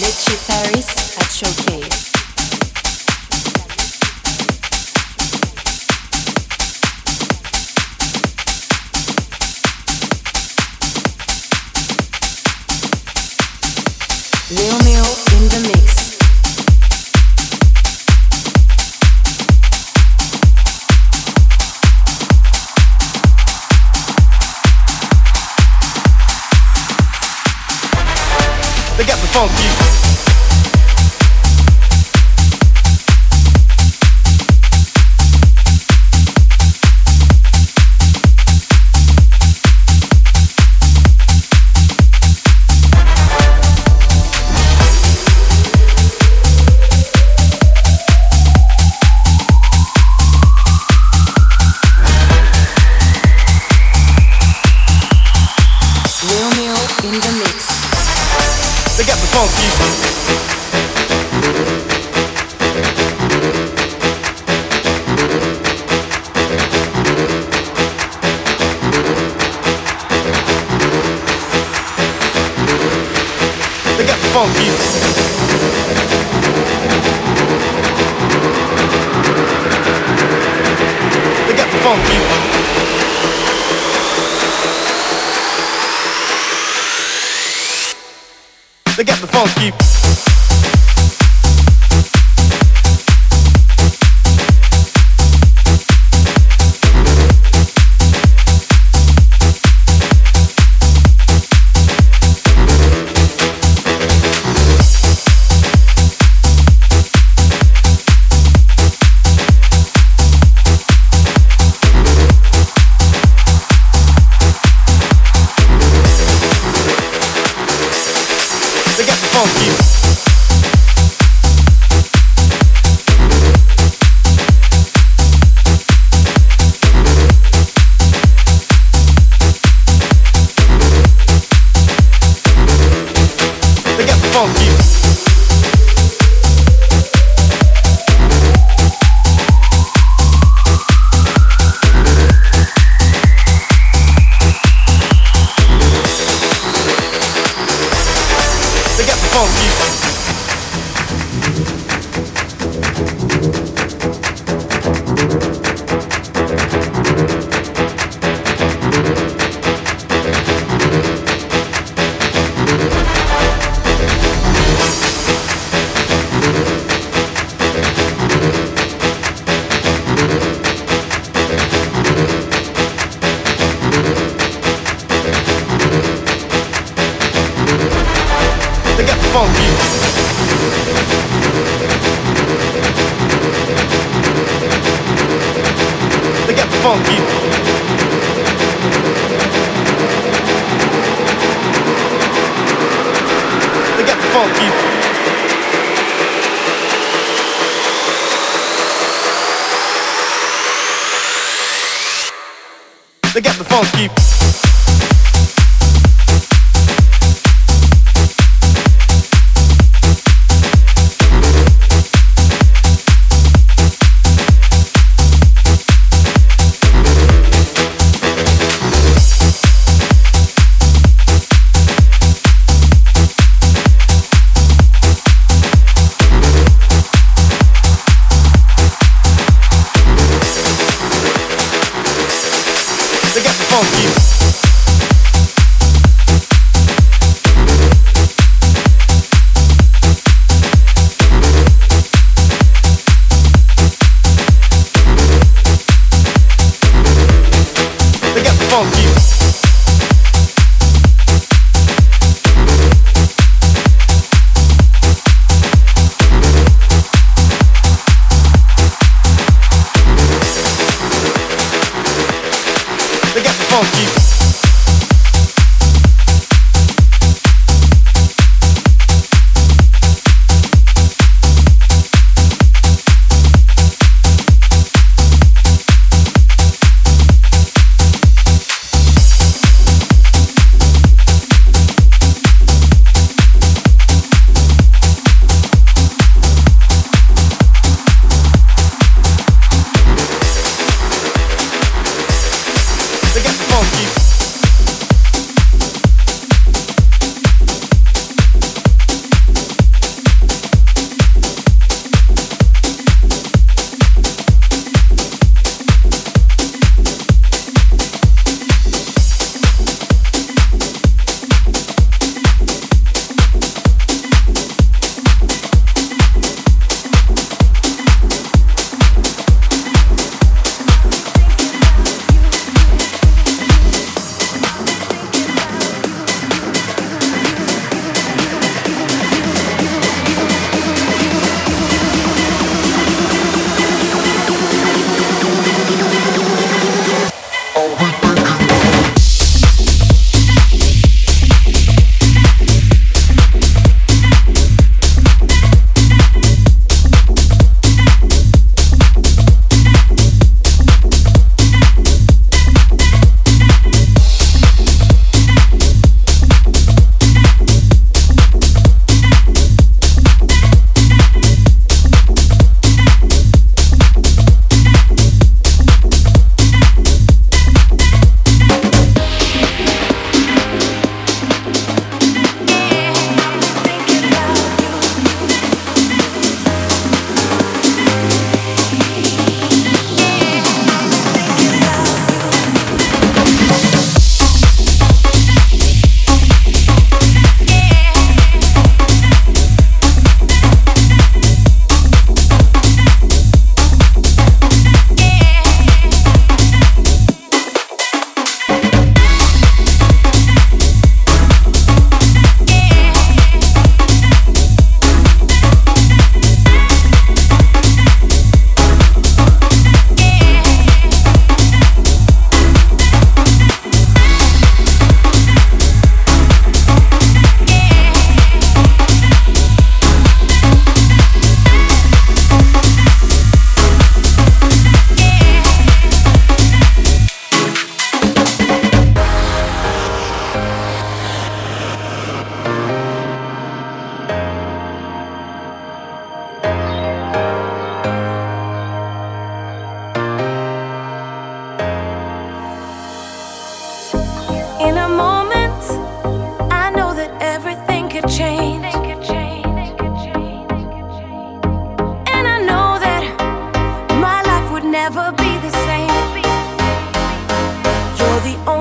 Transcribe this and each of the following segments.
Lecce Paris at Showcase. never be the same. You're the only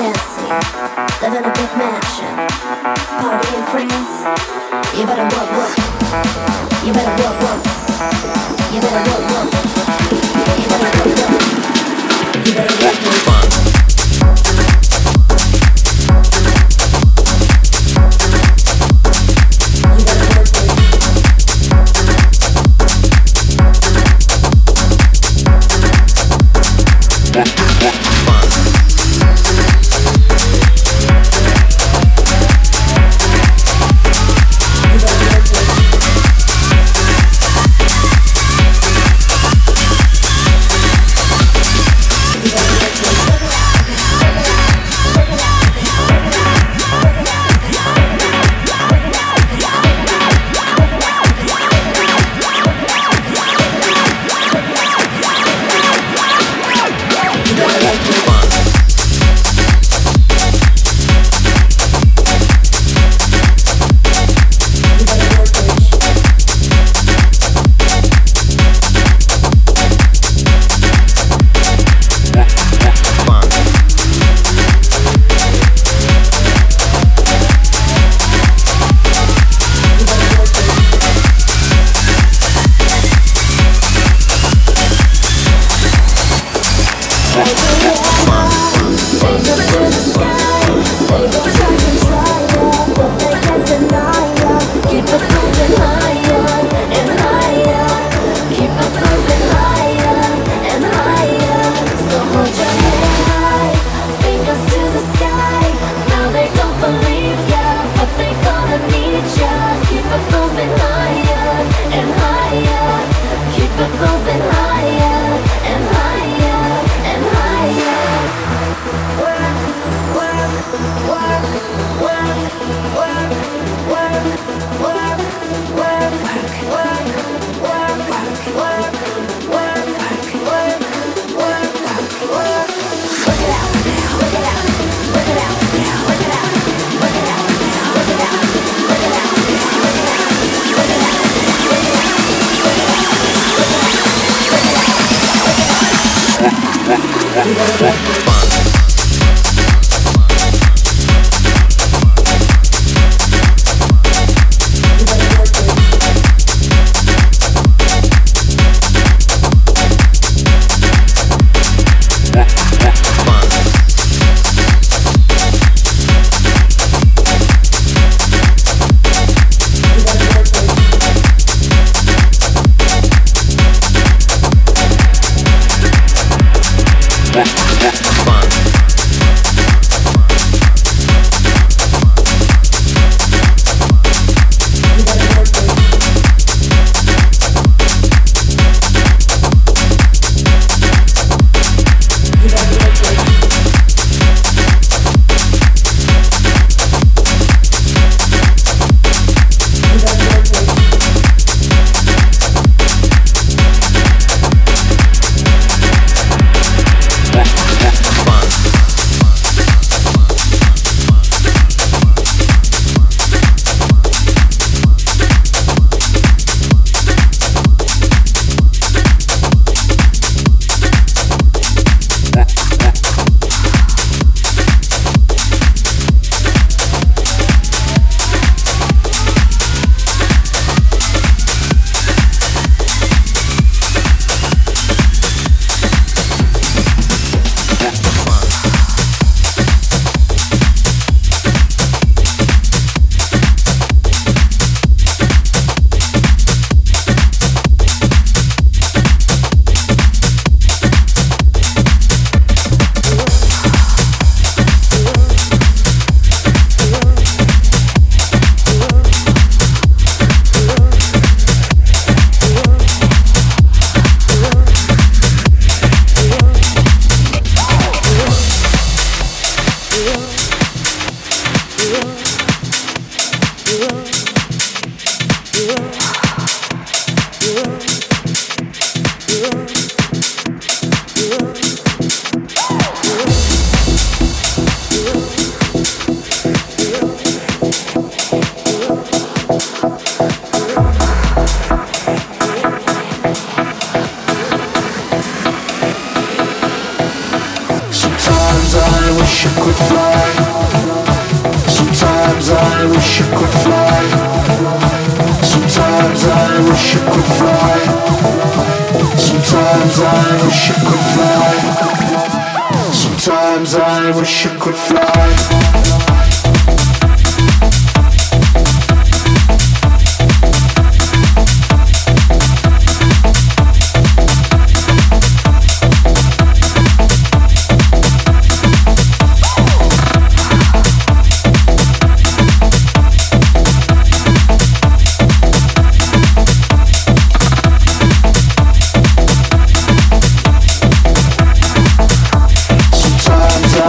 fancy. Live in a big mansion. Party in France. You better work, work. You better work, work. You better work, work. You better work, work. You better work, work. You better work, work.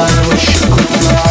I wish you could fly.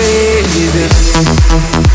crazy.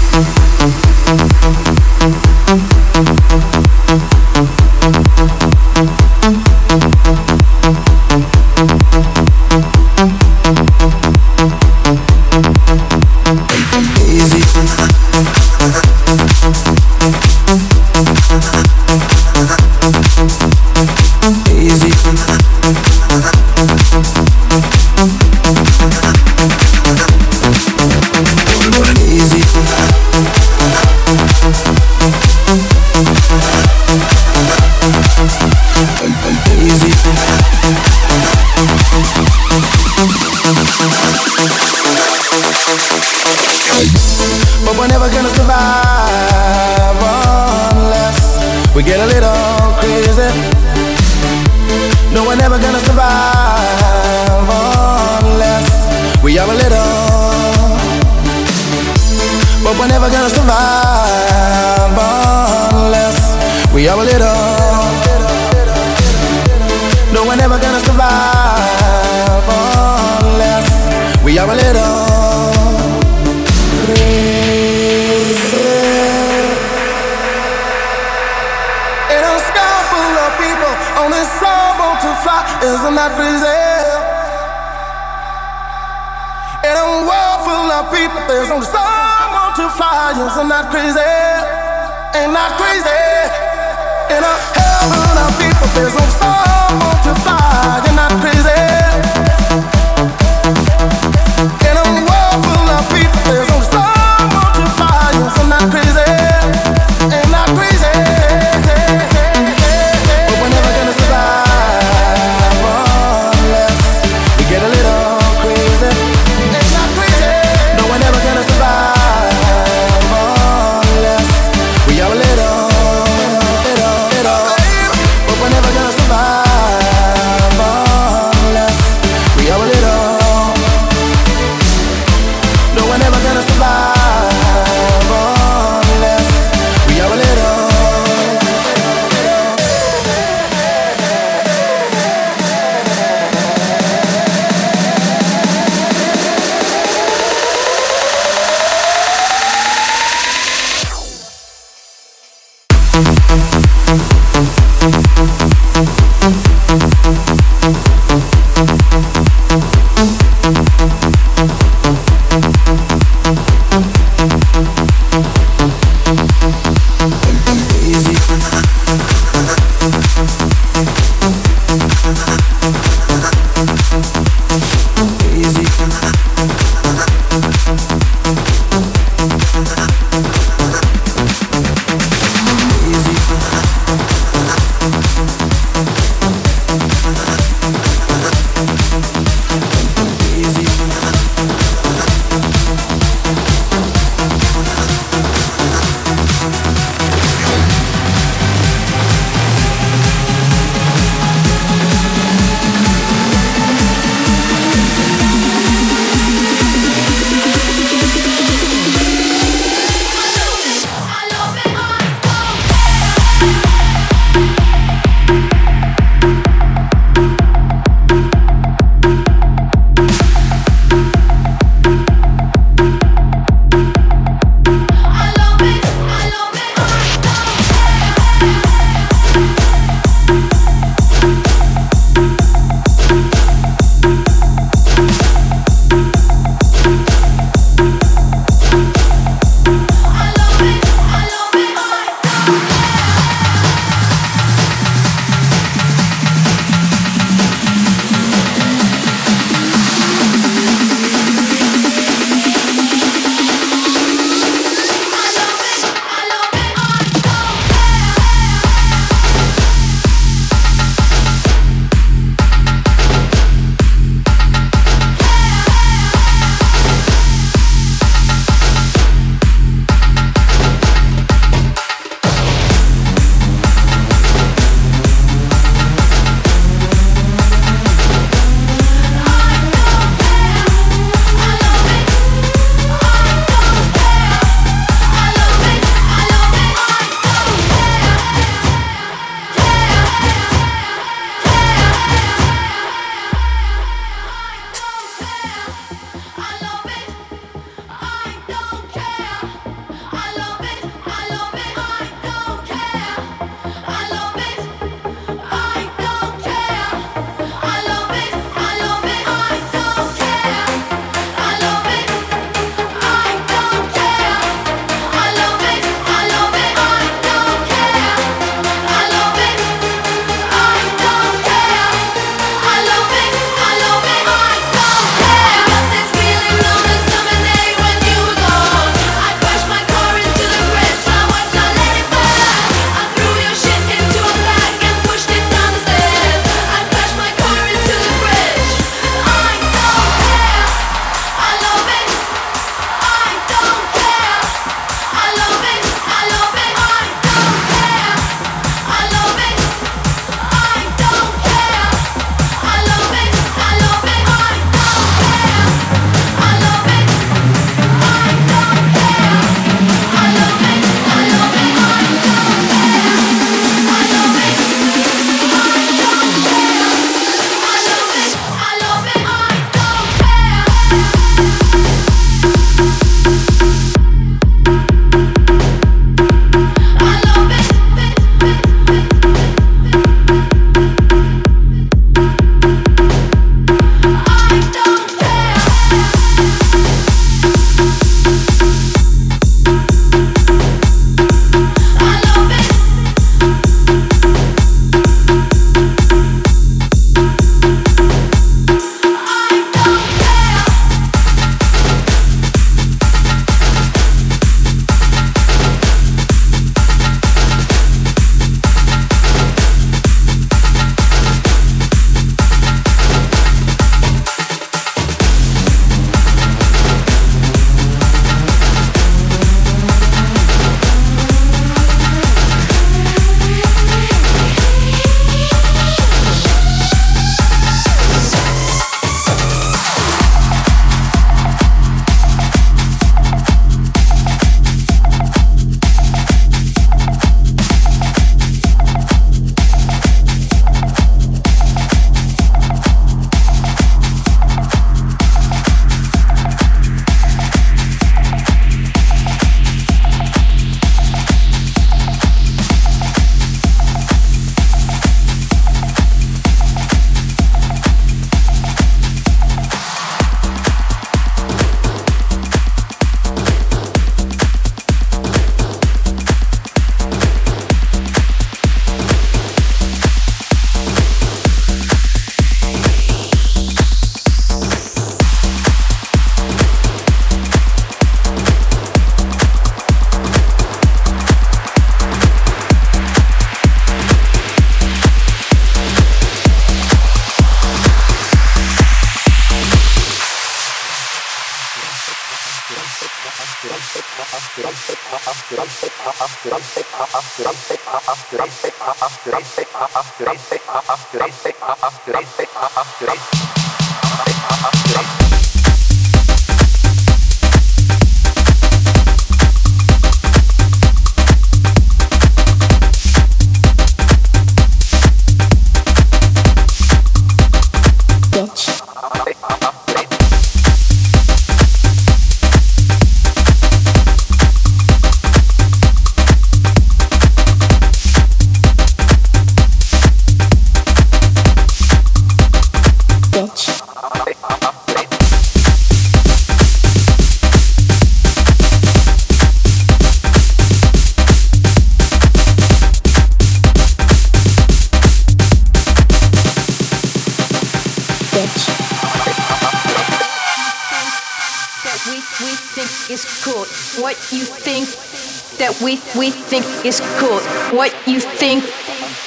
What you think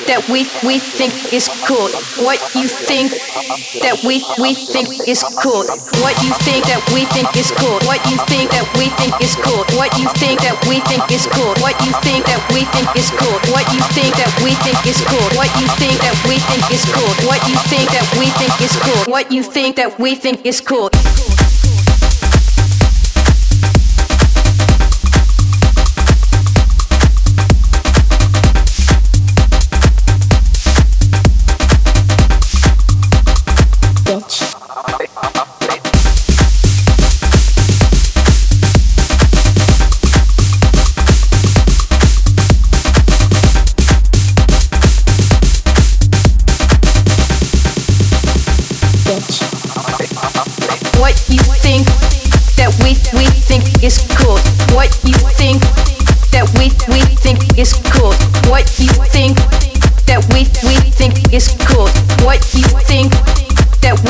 that we we think is cool. What you think that we we think is cool. What you think that we think is cool. What you think that we think is cool. What you think that we think is cool. What you think that we think is cool. What you think that we think is cool. What you think that we think is cool. What you think that we think is cool. What you think that we think is cool.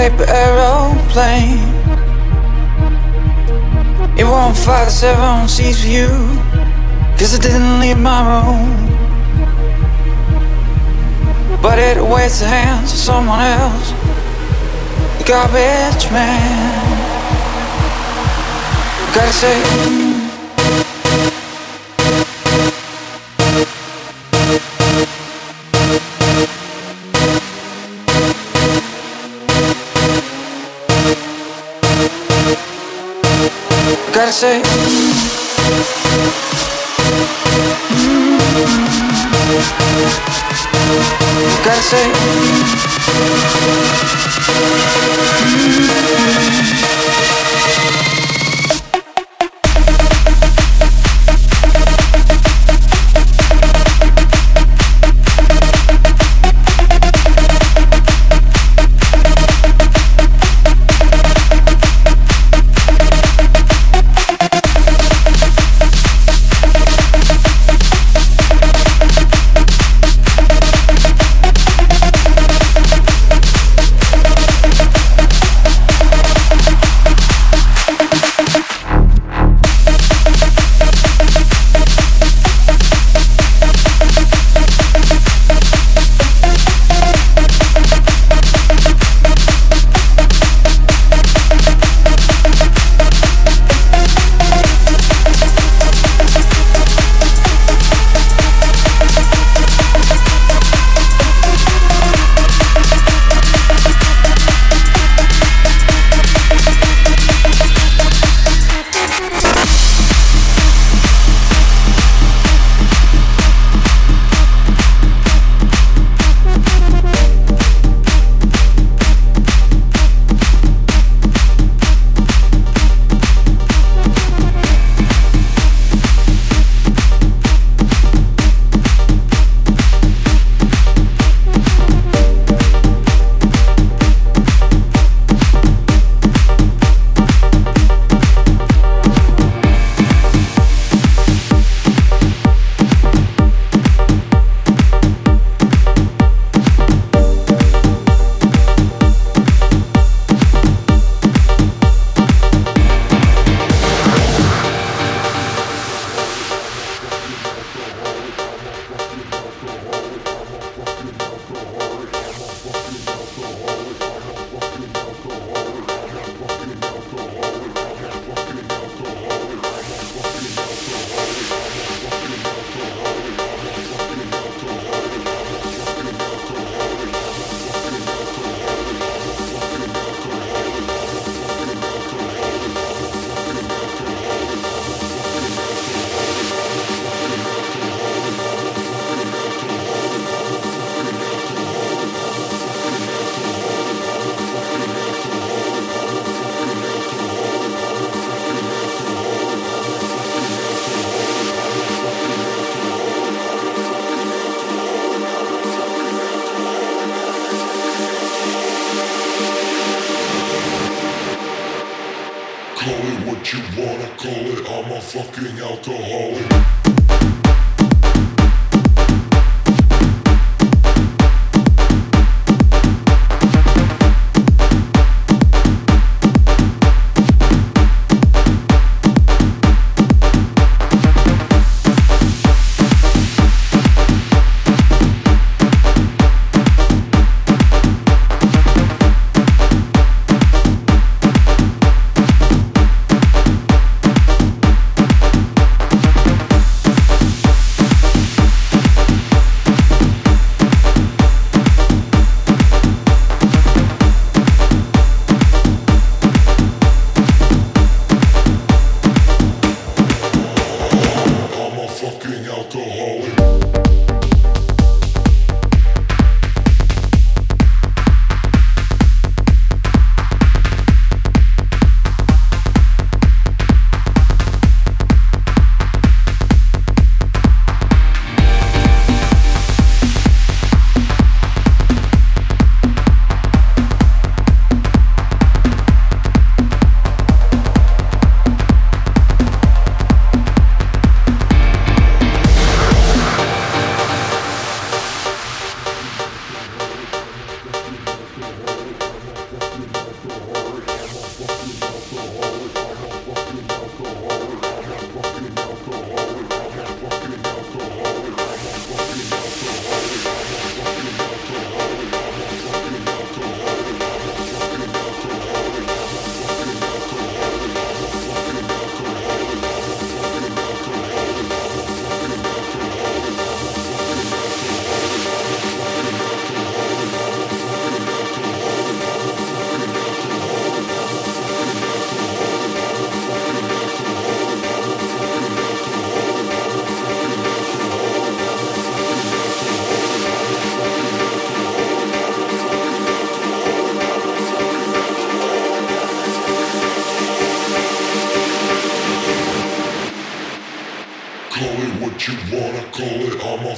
Paper aeroplane. It won't fly the seven seas for you. Cause I didn't leave my room. But it awaits the hands of someone else. The garbage man. Gotta say. Say. Mm. Gotta say.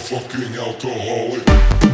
Fucking alcoholic.